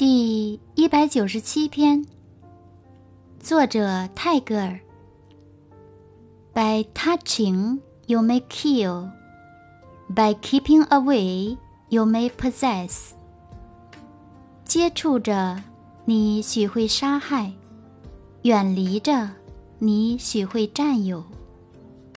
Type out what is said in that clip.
第一百九十七篇作者泰戈尔 by touching you may kill by keeping away you may possess 接触着你许会杀害远离着你许会占有